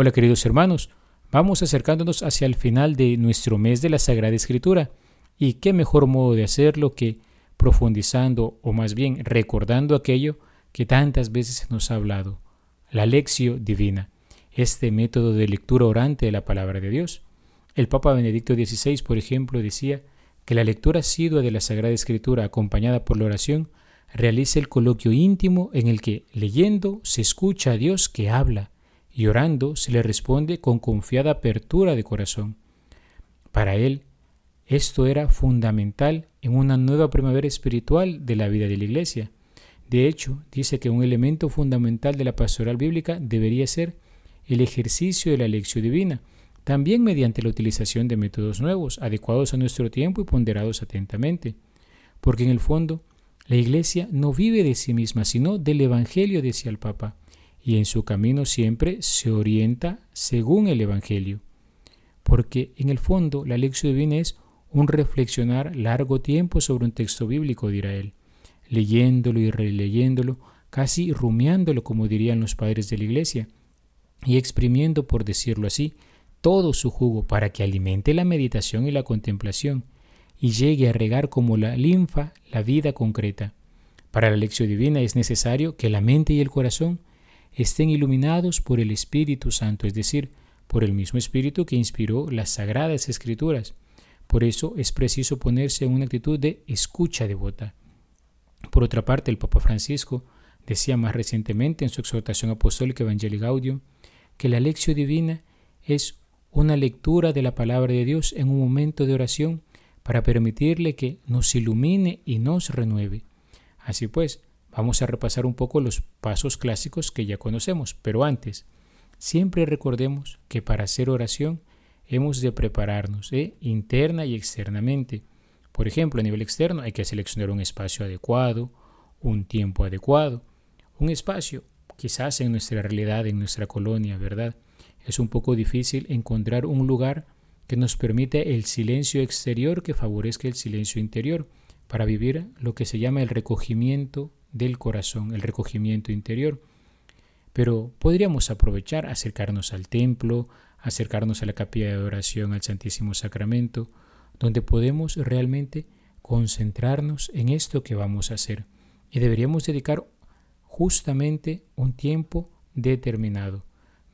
Hola queridos hermanos, vamos acercándonos hacia el final de nuestro mes de la Sagrada Escritura y qué mejor modo de hacerlo que profundizando o más bien recordando aquello que tantas veces nos ha hablado, la lección divina, este método de lectura orante de la palabra de Dios. El Papa Benedicto XVI, por ejemplo, decía que la lectura asidua de la Sagrada Escritura acompañada por la oración realiza el coloquio íntimo en el que, leyendo, se escucha a Dios que habla y orando se le responde con confiada apertura de corazón. Para él, esto era fundamental en una nueva primavera espiritual de la vida de la Iglesia. De hecho, dice que un elemento fundamental de la pastoral bíblica debería ser el ejercicio de la lección divina, también mediante la utilización de métodos nuevos, adecuados a nuestro tiempo y ponderados atentamente. Porque en el fondo, la Iglesia no vive de sí misma, sino del Evangelio, decía el Papa y en su camino siempre se orienta según el Evangelio. Porque en el fondo la lección divina es un reflexionar largo tiempo sobre un texto bíblico, dirá él, leyéndolo y releyéndolo, casi rumiándolo, como dirían los padres de la Iglesia, y exprimiendo, por decirlo así, todo su jugo para que alimente la meditación y la contemplación, y llegue a regar como la linfa la vida concreta. Para la lección divina es necesario que la mente y el corazón estén iluminados por el Espíritu Santo, es decir, por el mismo Espíritu que inspiró las sagradas escrituras. Por eso es preciso ponerse en una actitud de escucha devota. Por otra parte, el Papa Francisco decía más recientemente en su exhortación apostólica Evangelii Gaudium que la lección divina es una lectura de la palabra de Dios en un momento de oración para permitirle que nos ilumine y nos renueve. Así pues, Vamos a repasar un poco los pasos clásicos que ya conocemos, pero antes, siempre recordemos que para hacer oración hemos de prepararnos ¿eh? interna y externamente. Por ejemplo, a nivel externo hay que seleccionar un espacio adecuado, un tiempo adecuado, un espacio quizás en nuestra realidad, en nuestra colonia, ¿verdad? Es un poco difícil encontrar un lugar que nos permite el silencio exterior que favorezca el silencio interior para vivir lo que se llama el recogimiento del corazón, el recogimiento interior. Pero podríamos aprovechar, acercarnos al templo, acercarnos a la capilla de adoración al Santísimo Sacramento, donde podemos realmente concentrarnos en esto que vamos a hacer. Y deberíamos dedicar justamente un tiempo determinado,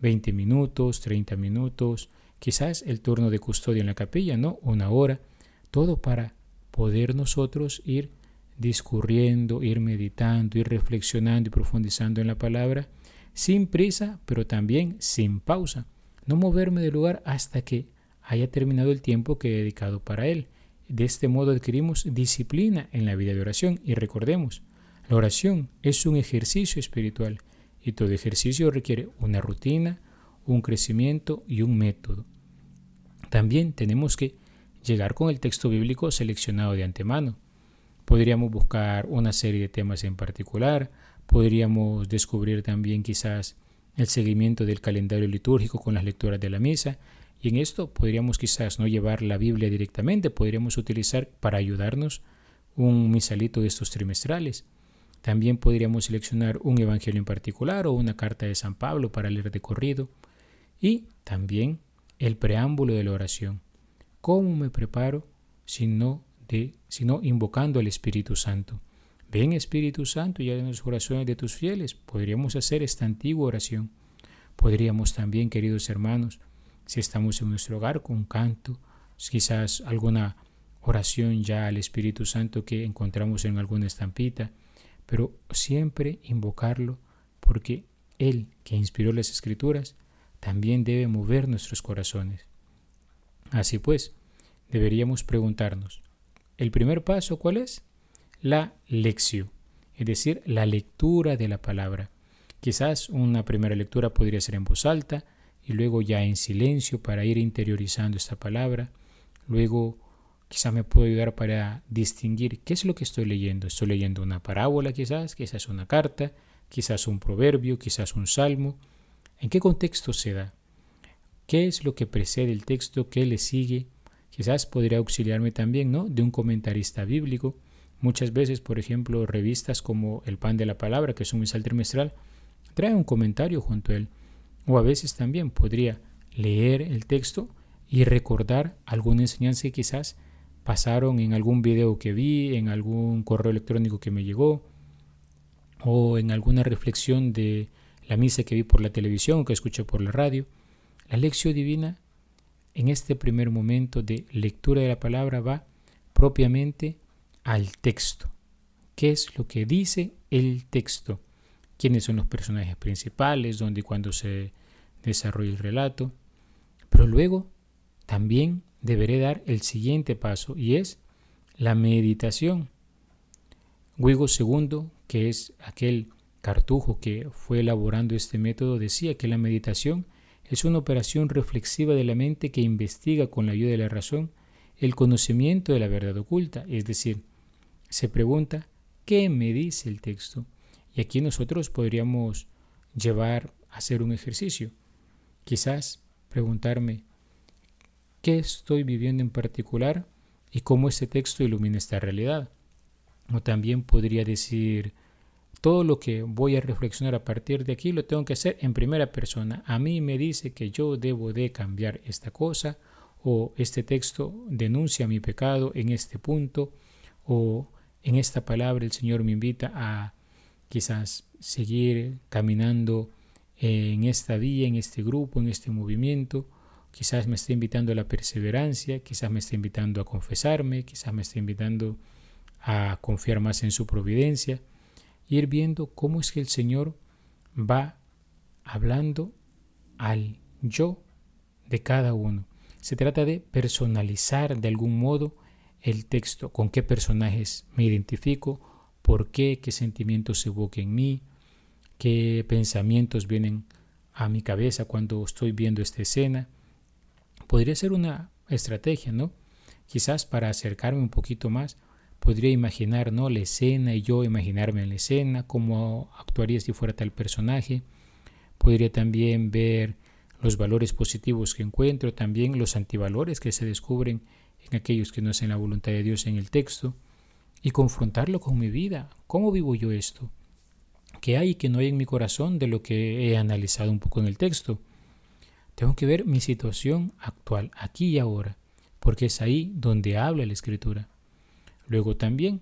20 minutos, 30 minutos, quizás el turno de custodia en la capilla, ¿no? Una hora, todo para poder nosotros ir discurriendo, ir meditando, ir reflexionando y profundizando en la palabra, sin prisa, pero también sin pausa. No moverme del lugar hasta que haya terminado el tiempo que he dedicado para él. De este modo adquirimos disciplina en la vida de oración y recordemos, la oración es un ejercicio espiritual y todo ejercicio requiere una rutina, un crecimiento y un método. También tenemos que llegar con el texto bíblico seleccionado de antemano. Podríamos buscar una serie de temas en particular, podríamos descubrir también quizás el seguimiento del calendario litúrgico con las lecturas de la misa, y en esto podríamos quizás no llevar la Biblia directamente, podríamos utilizar para ayudarnos un misalito de estos trimestrales. También podríamos seleccionar un evangelio en particular o una carta de San Pablo para leer de corrido. Y también el preámbulo de la oración. ¿Cómo me preparo si no sino invocando al Espíritu Santo. Ven Espíritu Santo y en los corazones de tus fieles. Podríamos hacer esta antigua oración. Podríamos también, queridos hermanos, si estamos en nuestro hogar, con canto, quizás alguna oración ya al Espíritu Santo que encontramos en alguna estampita, pero siempre invocarlo porque Él, que inspiró las Escrituras, también debe mover nuestros corazones. Así pues, deberíamos preguntarnos, el primer paso, ¿cuál es? La lección, es decir, la lectura de la palabra. Quizás una primera lectura podría ser en voz alta y luego ya en silencio para ir interiorizando esta palabra. Luego quizás me puede ayudar para distinguir qué es lo que estoy leyendo. Estoy leyendo una parábola quizás, quizás una carta, quizás un proverbio, quizás un salmo. ¿En qué contexto se da? ¿Qué es lo que precede el texto? ¿Qué le sigue? Quizás podría auxiliarme también ¿no? de un comentarista bíblico. Muchas veces, por ejemplo, revistas como El Pan de la Palabra, que es un mensual trimestral, trae un comentario junto a él. O a veces también podría leer el texto y recordar alguna enseñanza que quizás pasaron en algún video que vi, en algún correo electrónico que me llegó, o en alguna reflexión de la misa que vi por la televisión o que escuché por la radio. La lección divina en este primer momento de lectura de la palabra va propiamente al texto. ¿Qué es lo que dice el texto? ¿Quiénes son los personajes principales? ¿Dónde y cuándo se desarrolla el relato? Pero luego también deberé dar el siguiente paso y es la meditación. Hugo II, que es aquel cartujo que fue elaborando este método, decía que la meditación es una operación reflexiva de la mente que investiga con la ayuda de la razón el conocimiento de la verdad oculta, es decir, se pregunta, ¿qué me dice el texto? Y aquí nosotros podríamos llevar a hacer un ejercicio. Quizás preguntarme, ¿qué estoy viviendo en particular y cómo este texto ilumina esta realidad? O también podría decir, todo lo que voy a reflexionar a partir de aquí lo tengo que hacer en primera persona. A mí me dice que yo debo de cambiar esta cosa o este texto denuncia mi pecado en este punto o en esta palabra el Señor me invita a quizás seguir caminando en esta vía, en este grupo, en este movimiento. Quizás me esté invitando a la perseverancia, quizás me esté invitando a confesarme, quizás me esté invitando a confiar más en su providencia. Ir viendo cómo es que el Señor va hablando al yo de cada uno. Se trata de personalizar de algún modo el texto, con qué personajes me identifico, por qué, qué sentimientos evoca en mí, qué pensamientos vienen a mi cabeza cuando estoy viendo esta escena. Podría ser una estrategia, ¿no? Quizás para acercarme un poquito más, podría imaginar, ¿no? La escena y yo imaginarme en la escena, cómo actuaría si fuera tal personaje. Podría también ver los valores positivos que encuentro, también los antivalores que se descubren en aquellos que no hacen la voluntad de Dios en el texto, y confrontarlo con mi vida. ¿Cómo vivo yo esto? ¿Qué hay y qué no hay en mi corazón de lo que he analizado un poco en el texto? Tengo que ver mi situación actual, aquí y ahora, porque es ahí donde habla la escritura. Luego también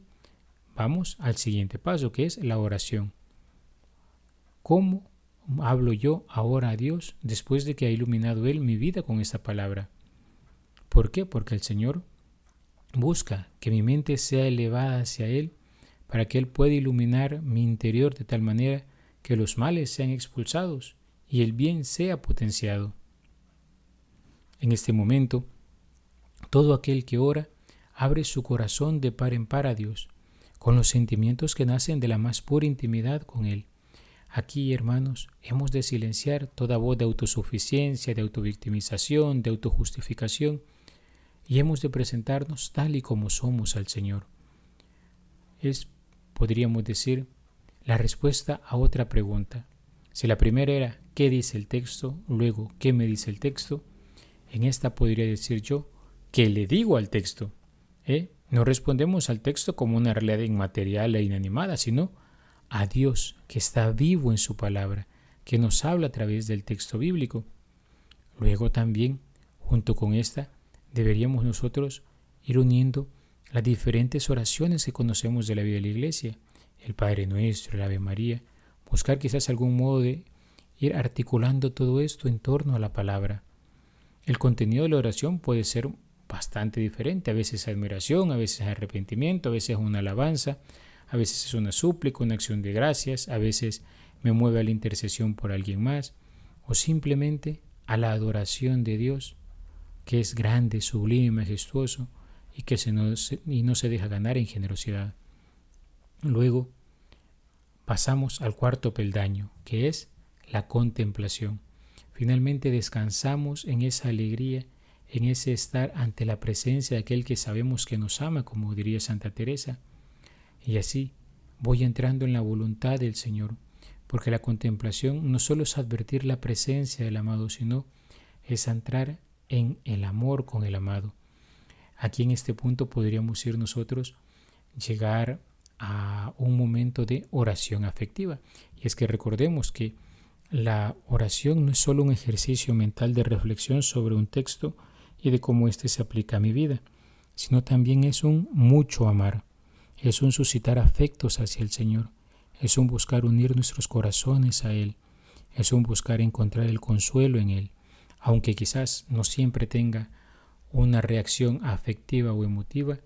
vamos al siguiente paso, que es la oración. ¿Cómo hablo yo ahora a Dios después de que ha iluminado Él mi vida con esta palabra. ¿Por qué? Porque el Señor busca que mi mente sea elevada hacia Él para que Él pueda iluminar mi interior de tal manera que los males sean expulsados y el bien sea potenciado. En este momento, todo aquel que ora abre su corazón de par en par a Dios, con los sentimientos que nacen de la más pura intimidad con Él Aquí, hermanos, hemos de silenciar toda voz de autosuficiencia, de autovictimización, de autojustificación, y hemos de presentarnos tal y como somos al Señor. Es, podríamos decir, la respuesta a otra pregunta. Si la primera era ¿qué dice el texto? Luego ¿qué me dice el texto? En esta podría decir yo ¿qué le digo al texto? ¿Eh? No respondemos al texto como una realidad inmaterial e inanimada, sino a Dios que está vivo en su palabra, que nos habla a través del texto bíblico. Luego también, junto con esta, deberíamos nosotros ir uniendo las diferentes oraciones que conocemos de la vida de la iglesia, el Padre Nuestro, el Ave María, buscar quizás algún modo de ir articulando todo esto en torno a la palabra. El contenido de la oración puede ser bastante diferente, a veces admiración, a veces arrepentimiento, a veces una alabanza, a veces es una súplica, una acción de gracias, a veces me mueve a la intercesión por alguien más, o simplemente a la adoración de Dios, que es grande, sublime, majestuoso, y que se y no se deja ganar en generosidad. Luego pasamos al cuarto peldaño, que es la contemplación. Finalmente descansamos en esa alegría, en ese estar ante la presencia de aquel que sabemos que nos ama, como diría Santa Teresa, y así voy entrando en la voluntad del Señor, porque la contemplación no solo es advertir la presencia del amado, sino es entrar en el amor con el amado. Aquí en este punto podríamos ir nosotros llegar a un momento de oración afectiva. Y es que recordemos que la oración no es solo un ejercicio mental de reflexión sobre un texto y de cómo éste se aplica a mi vida, sino también es un mucho amar, es un suscitar afectos hacia el Señor, es un buscar unir nuestros corazones a Él, es un buscar encontrar el consuelo en Él, aunque quizás no siempre tenga una reacción afectiva o emotiva,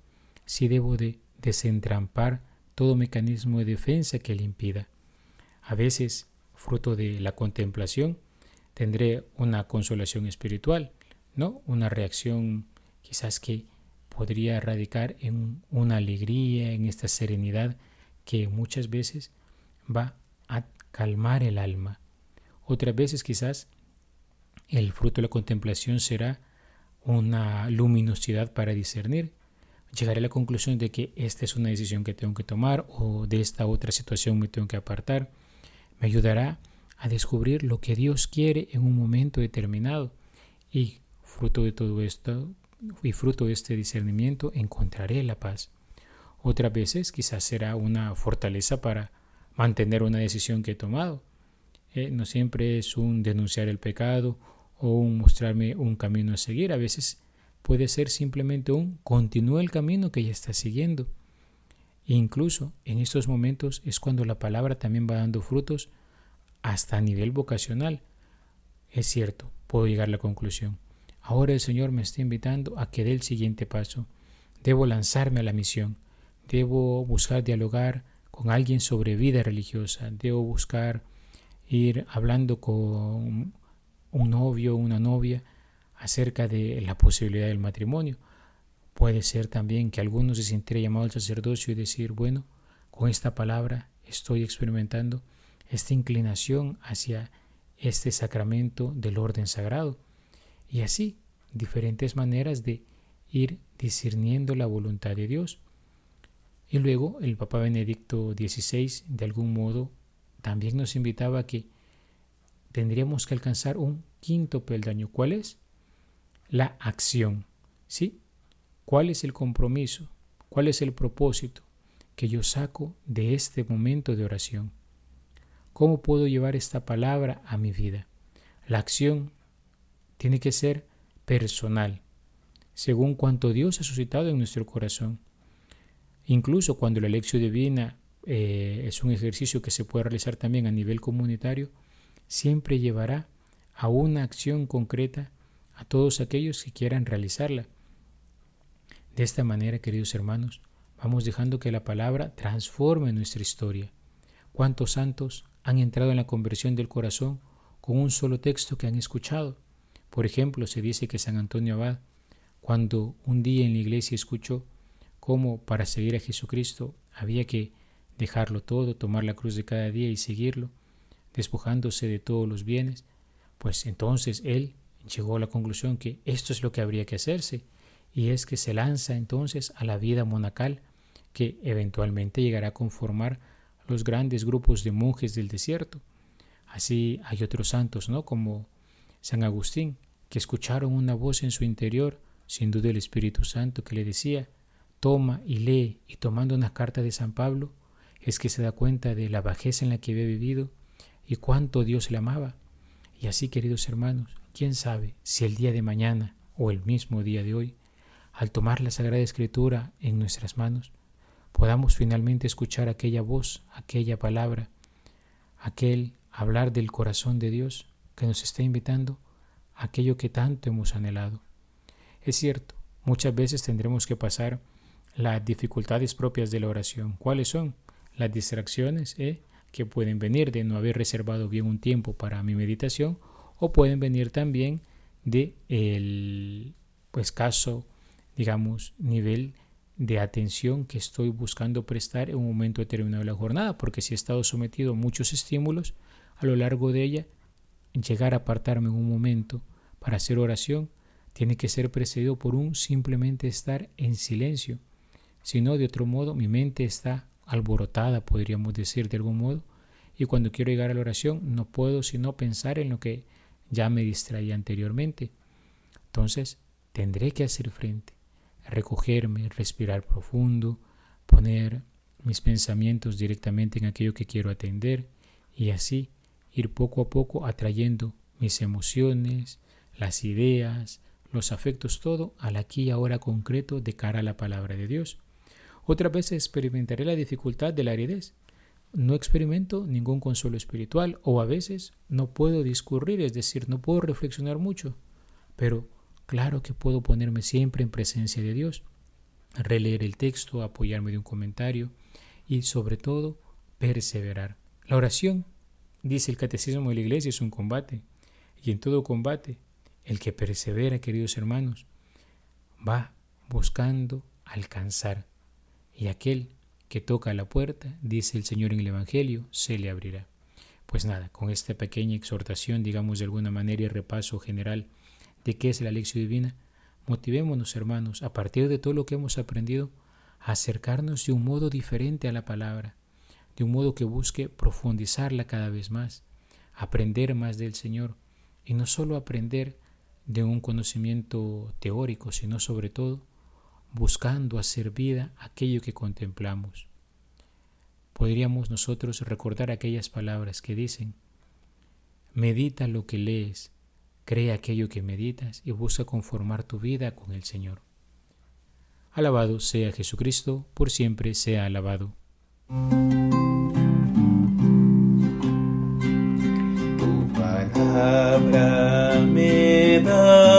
sí debo de desentrampar todo mecanismo de defensa que le impida. A veces, fruto de la contemplación, tendré una consolación espiritual, ¿no? Una reacción quizás que podría radicar en una alegría, en esta serenidad que muchas veces va a calmar el alma. Otras veces quizás el fruto de la contemplación será una luminosidad para discernir. Llegaré a la conclusión de que esta es una decisión que tengo que tomar o de esta otra situación me tengo que apartar. Me ayudará a descubrir lo que Dios quiere en un momento determinado y fruto de todo esto y fruto de este discernimiento encontraré la paz. Otras veces quizás será una fortaleza para mantener una decisión que he tomado. Eh, no siempre es un denunciar el pecado o un mostrarme un camino a seguir. A veces puede ser simplemente un continúa el camino que ya está siguiendo. E incluso en estos momentos es cuando la palabra también va dando frutos hasta a nivel vocacional. Es cierto, puedo llegar a la conclusión. Ahora el Señor me está invitando a que dé el siguiente paso. Debo lanzarme a la misión. Debo buscar dialogar con alguien sobre vida religiosa. Debo buscar ir hablando con un novio o una novia acerca de la posibilidad del matrimonio. Puede ser también que algunos se sintiera llamado al sacerdocio y decir, bueno, con esta palabra estoy experimentando esta inclinación hacia este sacramento del orden sagrado. Y así, diferentes maneras de ir discerniendo la voluntad de Dios. Y luego el Papa Benedicto XVI, de algún modo, también nos invitaba a que tendríamos que alcanzar un quinto peldaño. ¿Cuál es? La acción. ¿Sí? ¿Cuál es el compromiso? ¿Cuál es el propósito que yo saco de este momento de oración? ¿Cómo puedo llevar esta palabra a mi vida? La acción tiene que ser personal, según cuanto Dios ha suscitado en nuestro corazón. Incluso cuando la elección divina eh, es un ejercicio que se puede realizar también a nivel comunitario, siempre llevará a una acción concreta a todos aquellos que quieran realizarla. De esta manera, queridos hermanos, vamos dejando que la palabra transforme nuestra historia. ¿Cuántos santos han entrado en la conversión del corazón con un solo texto que han escuchado? Por ejemplo, se dice que San Antonio Abad, cuando un día en la iglesia escuchó cómo para seguir a Jesucristo había que dejarlo todo, tomar la cruz de cada día y seguirlo, despojándose de todos los bienes, pues entonces él llegó a la conclusión que esto es lo que habría que hacerse, y es que se lanza entonces a la vida monacal, que eventualmente llegará a conformar los grandes grupos de monjes del desierto. Así hay otros santos, ¿no? Como San Agustín, que escucharon una voz en su interior, sin duda el Espíritu Santo, que le decía, toma y lee, y tomando una carta de San Pablo, es que se da cuenta de la bajeza en la que había vivido y cuánto Dios le amaba. Y así, queridos hermanos, quién sabe si el día de mañana o el mismo día de hoy, al tomar la Sagrada Escritura en nuestras manos, podamos finalmente escuchar aquella voz, aquella palabra, aquel hablar del corazón de Dios que nos está invitando a aquello que tanto hemos anhelado. Es cierto, muchas veces tendremos que pasar las dificultades propias de la oración. ¿Cuáles son? las distracciones ¿eh? que pueden venir de no haber reservado bien un tiempo para mi meditación o pueden venir también de el escaso, digamos, nivel de atención que estoy buscando prestar en un momento determinado de la jornada, porque si he estado sometido a muchos estímulos a lo largo de ella, llegar a apartarme en un momento para hacer oración tiene que ser precedido por un simplemente estar en silencio. Si no, de otro modo, mi mente está alborotada, podríamos decir de algún modo, y cuando quiero llegar a la oración no puedo sino pensar en lo que ya me distraía anteriormente. Entonces tendré que hacer frente, recogerme, respirar profundo, poner mis pensamientos directamente en aquello que quiero atender y así ir poco a poco atrayendo mis emociones, las ideas, los afectos, todo al aquí y ahora concreto de cara a la palabra de Dios. Otra vez experimentaré la dificultad de la aridez. No experimento ningún consuelo espiritual o a veces no puedo discurrir, es decir, no puedo reflexionar mucho, pero claro que puedo ponerme siempre en presencia de Dios, releer el texto, apoyarme de un comentario y sobre todo perseverar. La oración, dice el catecismo de la iglesia, es un combate y en todo combate el que persevera, queridos hermanos, va buscando alcanzar. Y aquel que toca la puerta, dice el Señor en el Evangelio, se le abrirá. Pues nada, con esta pequeña exhortación, digamos de alguna manera y repaso general de qué es la lección divina, motivémonos hermanos, a partir de todo lo que hemos aprendido, a acercarnos de un modo diferente a la palabra, de un modo que busque profundizarla cada vez más, aprender más del Señor, y no solo aprender de un conocimiento teórico, sino sobre todo buscando hacer vida aquello que contemplamos. Podríamos nosotros recordar aquellas palabras que dicen, medita lo que lees, cree aquello que meditas y busca conformar tu vida con el Señor. Alabado sea Jesucristo, por siempre sea alabado. Palabra me da